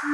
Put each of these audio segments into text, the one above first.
A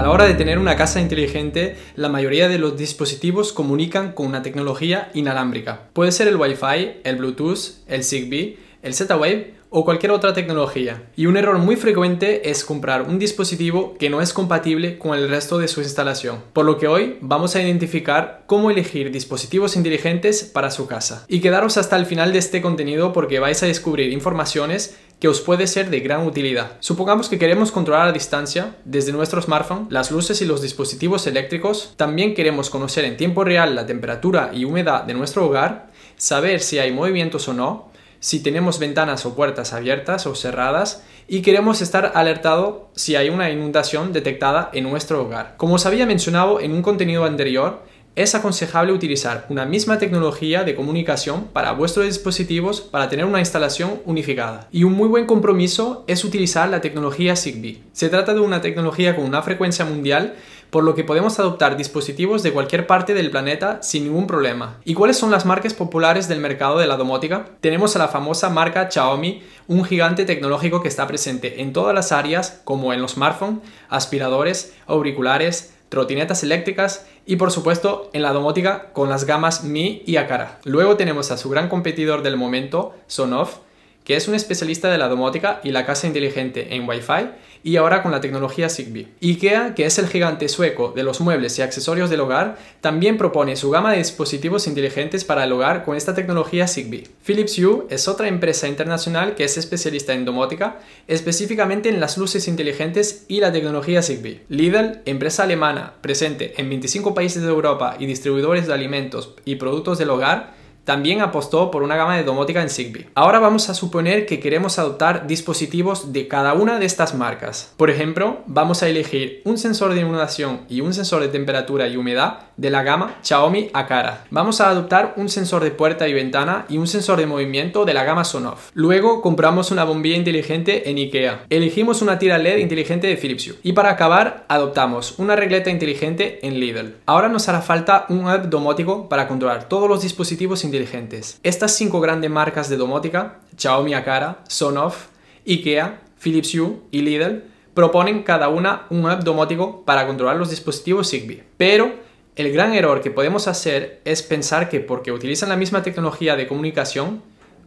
la hora de tener una casa inteligente, la mayoría de los dispositivos comunican con una tecnología inalámbrica. Puede ser el Wi-Fi, el Bluetooth, el Zigbee, el Z-Wave o cualquier otra tecnología. Y un error muy frecuente es comprar un dispositivo que no es compatible con el resto de su instalación. Por lo que hoy vamos a identificar cómo elegir dispositivos inteligentes para su casa. Y quedaros hasta el final de este contenido porque vais a descubrir informaciones que os puede ser de gran utilidad. Supongamos que queremos controlar a distancia desde nuestro smartphone las luces y los dispositivos eléctricos. También queremos conocer en tiempo real la temperatura y humedad de nuestro hogar, saber si hay movimientos o no, si tenemos ventanas o puertas abiertas o cerradas y queremos estar alertado si hay una inundación detectada en nuestro hogar. Como os había mencionado en un contenido anterior, es aconsejable utilizar una misma tecnología de comunicación para vuestros dispositivos para tener una instalación unificada. Y un muy buen compromiso es utilizar la tecnología Zigbee. Se trata de una tecnología con una frecuencia mundial por lo que podemos adoptar dispositivos de cualquier parte del planeta sin ningún problema. ¿Y cuáles son las marcas populares del mercado de la domótica? Tenemos a la famosa marca Xiaomi, un gigante tecnológico que está presente en todas las áreas como en los smartphones, aspiradores, auriculares, trotinetas eléctricas y por supuesto en la domótica con las gamas Mi y Akara. Luego tenemos a su gran competidor del momento, Sonoff, que es un especialista de la domótica y la casa inteligente en Wi-Fi y ahora con la tecnología Zigbee. IKEA, que es el gigante sueco de los muebles y accesorios del hogar, también propone su gama de dispositivos inteligentes para el hogar con esta tecnología Zigbee. Philips Hue es otra empresa internacional que es especialista en domótica, específicamente en las luces inteligentes y la tecnología Zigbee. Lidl, empresa alemana presente en 25 países de Europa y distribuidores de alimentos y productos del hogar, también apostó por una gama de domótica en Zigbee. Ahora vamos a suponer que queremos adoptar dispositivos de cada una de estas marcas. Por ejemplo, vamos a elegir un sensor de inundación y un sensor de temperatura y humedad de la gama Xiaomi Akara. Vamos a adoptar un sensor de puerta y ventana y un sensor de movimiento de la gama Sonoff. Luego compramos una bombilla inteligente en IKEA. Elegimos una tira LED inteligente de Philips Hue. Y para acabar, adoptamos una regleta inteligente en Lidl. Ahora nos hará falta un app domótico para controlar todos los dispositivos Estas cinco grandes marcas de domótica, Xiaomi Akara, Sonoff, IKEA, Philips Hue y Lidl, proponen cada una un app domótico para controlar los dispositivos Zigbee. Pero el gran error que podemos hacer es pensar que porque utilizan la misma tecnología de comunicación,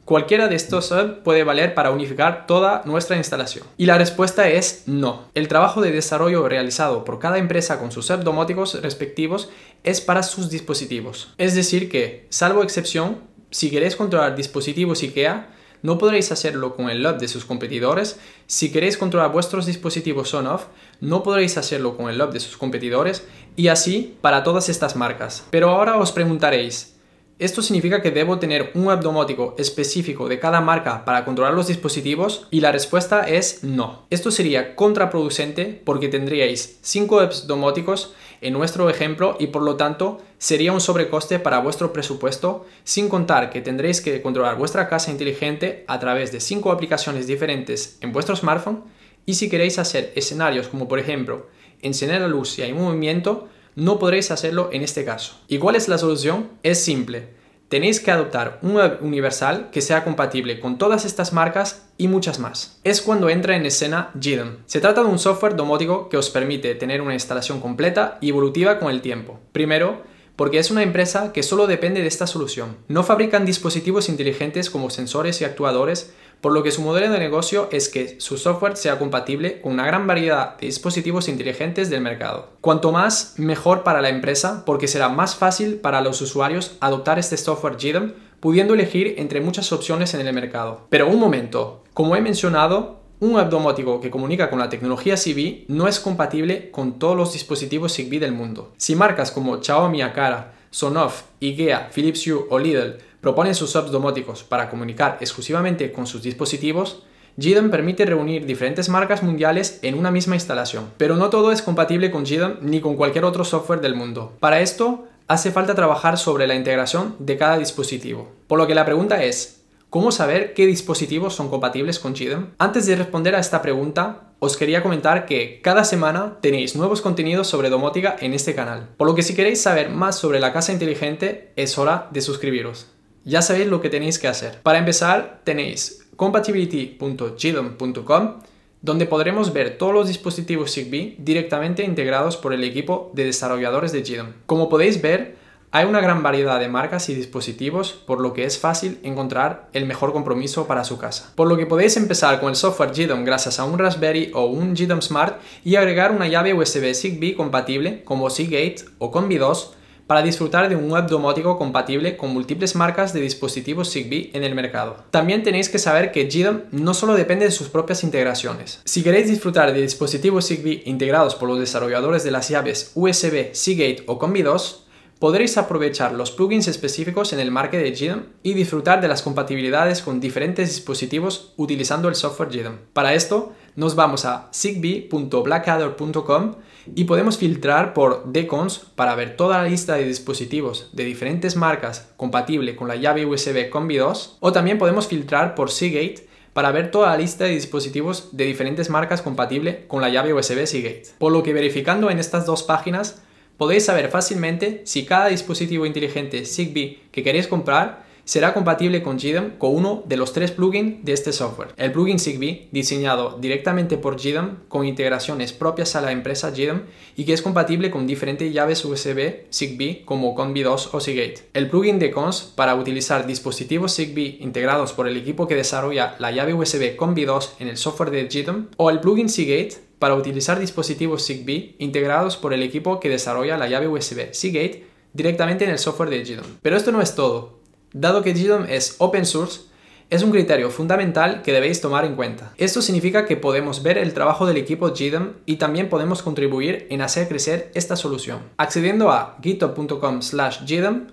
cualquiera de estos puede valer para unificar toda nuestra instalación. Y la respuesta es no. El trabajo de desarrollo realizado por cada empresa con sus apps domóticos respectivos es para sus dispositivos. Es decir que, salvo excepción, si queréis controlar dispositivos IKEA, no podréis hacerlo con el LUT de sus competidores. Si queréis controlar vuestros dispositivos on-off, no podréis hacerlo con el LUT de sus competidores y así para todas estas marcas. Pero ahora os preguntaréis, ¿Esto significa que debo tener un web domótico específico de cada marca para controlar los dispositivos? Y la respuesta es no. Esto sería contraproducente porque tendríais 5 webs domóticos en nuestro ejemplo y por lo tanto sería un sobrecoste para vuestro presupuesto sin contar que tendréis que controlar vuestra casa inteligente a través de 5 aplicaciones diferentes en vuestro smartphone y si queréis hacer escenarios como por ejemplo encender la luz si hay movimiento, no podréis hacerlo en este caso. ¿Y cuál es la solución? Es simple. Tenéis que adoptar un universal que sea compatible con todas estas marcas y muchas más. Es cuando entra en escena GDM. Se trata de un software domótico que os permite tener una instalación completa y evolutiva con el tiempo. Primero, porque es una empresa que solo depende de esta solución. No fabrican dispositivos inteligentes como sensores y actuadores, por lo que su modelo de negocio es que su software sea compatible con una gran variedad de dispositivos inteligentes del mercado. Cuanto más, mejor para la empresa, porque será más fácil para los usuarios adoptar este software GDM, pudiendo elegir entre muchas opciones en el mercado. Pero un momento, como he mencionado, un web domótico que comunica con la tecnología Zigbee no es compatible con todos los dispositivos Zigbee del mundo. Si marcas como Xiaomi Akara, Sonoff, IKEA, Philips Hue o Lidl proponen sus apps domóticos para comunicar exclusivamente con sus dispositivos, GDOM permite reunir diferentes marcas mundiales en una misma instalación, pero no todo es compatible con GDOM ni con cualquier otro software del mundo. Para esto, hace falta trabajar sobre la integración de cada dispositivo. Por lo que la pregunta es, ¿Cómo saber qué dispositivos son compatibles con GDOM? Antes de responder a esta pregunta, os quería comentar que cada semana tenéis nuevos contenidos sobre domótica en este canal, por lo que si queréis saber más sobre la casa inteligente es hora de suscribiros. Ya sabéis lo que tenéis que hacer. Para empezar, tenéis compatibility.gdom.com donde podremos ver todos los dispositivos Zigbee directamente integrados por el equipo de desarrolladores de GDOM. Como podéis ver, hay una gran variedad de marcas y dispositivos, por lo que es fácil encontrar el mejor compromiso para su casa. Por lo que podéis empezar con el software GDOM gracias a un Raspberry o un GDOM Smart y agregar una llave USB Zigbee compatible como Seagate o Combi 2 para disfrutar de un web domótico compatible con múltiples marcas de dispositivos Zigbee en el mercado. También tenéis que saber que GDOM no solo depende de sus propias integraciones. Si queréis disfrutar de dispositivos Zigbee integrados por los desarrolladores de las llaves USB, Seagate o Combi 2, podréis aprovechar los plugins específicos en el market de GDOM y disfrutar de las compatibilidades con diferentes dispositivos utilizando el software GDOM. Para esto, nos vamos a zigbee.blackadder.com y podemos filtrar por decons para ver toda la lista de dispositivos de diferentes marcas compatible con la llave USB Combi 2 o también podemos filtrar por Seagate para ver toda la lista de dispositivos de diferentes marcas compatible con la llave USB Seagate. Por lo que verificando en estas dos páginas podéis saber fácilmente si cada dispositivo inteligente Zigbee que queréis comprar será compatible con GDOM con uno de los tres plugins de este software. El plugin Zigbee, diseñado directamente por GDOM con integraciones propias a la empresa GDOM y que es compatible con diferentes llaves USB Zigbee como Combi 2 o Seagate. El plugin de Cons para utilizar dispositivos Zigbee integrados por el equipo que desarrolla la llave USB Combi 2 en el software de GDOM o el plugin Seagate para utilizar dispositivos Zigbee integrados por el equipo que desarrolla la llave USB Seagate directamente en el software de GDOM. Pero esto no es todo. Dado que GDOM es open source, es un criterio fundamental que debéis tomar en cuenta. Esto significa que podemos ver el trabajo del equipo GDOM y también podemos contribuir en hacer crecer esta solución. Accediendo a github.com slash GDOM,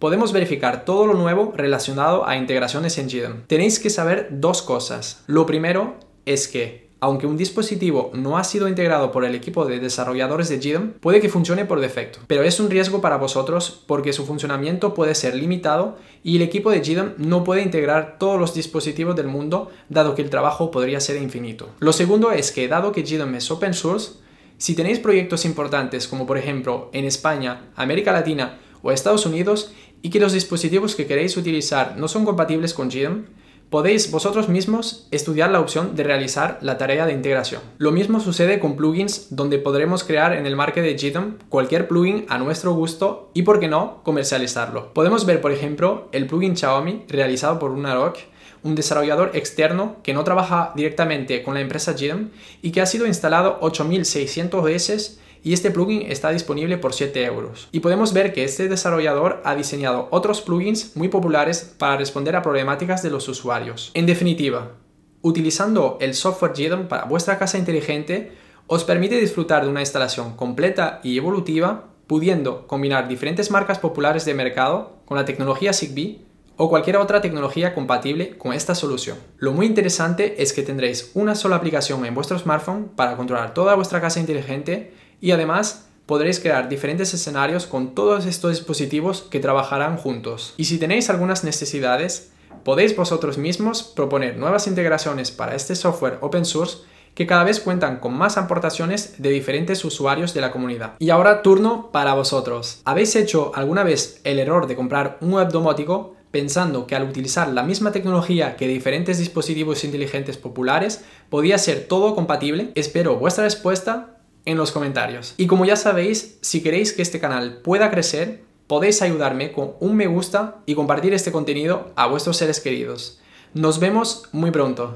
podemos verificar todo lo nuevo relacionado a integraciones en GDOM. Tenéis que saber dos cosas. Lo primero es que aunque un dispositivo no ha sido integrado por el equipo de desarrolladores de GDOM, puede que funcione por defecto, pero es un riesgo para vosotros porque su funcionamiento puede ser limitado y el equipo de GDOM no puede integrar todos los dispositivos del mundo, dado que el trabajo podría ser infinito. Lo segundo es que, dado que GDOM es open source, si tenéis proyectos importantes como por ejemplo en España, América Latina o Estados Unidos y que los dispositivos que queréis utilizar no son compatibles con GDOM, podéis vosotros mismos estudiar la opción de realizar la tarea de integración. Lo mismo sucede con plugins donde podremos crear en el market de GDOM cualquier plugin a nuestro gusto y, por qué no, comercializarlo. Podemos ver, por ejemplo, el plugin Xiaomi realizado por Unarok, un desarrollador externo que no trabaja directamente con la empresa GDOM y que ha sido instalado 8600 veces y este plugin está disponible por 7 euros. Y podemos ver que este desarrollador ha diseñado otros plugins muy populares para responder a problemáticas de los usuarios. En definitiva, utilizando el software GDOM para vuestra casa inteligente os permite disfrutar de una instalación completa y evolutiva, pudiendo combinar diferentes marcas populares de mercado con la tecnología Zigbee o cualquier otra tecnología compatible con esta solución. Lo muy interesante es que tendréis una sola aplicación en vuestro smartphone para controlar toda vuestra casa inteligente y además podréis crear diferentes escenarios con todos estos dispositivos que trabajarán juntos. Y si tenéis algunas necesidades, podéis vosotros mismos proponer nuevas integraciones para este software open source que cada vez cuentan con más aportaciones de diferentes usuarios de la comunidad. Y ahora turno para vosotros. ¿Habéis hecho alguna vez el error de comprar un web domótico pensando que al utilizar la misma tecnología que diferentes dispositivos inteligentes populares podía ser todo compatible? Espero vuestra respuesta en los comentarios. Y como ya sabéis, si queréis que este canal pueda crecer, podéis ayudarme con un me gusta y compartir este contenido a vuestros seres queridos. Nos vemos muy pronto.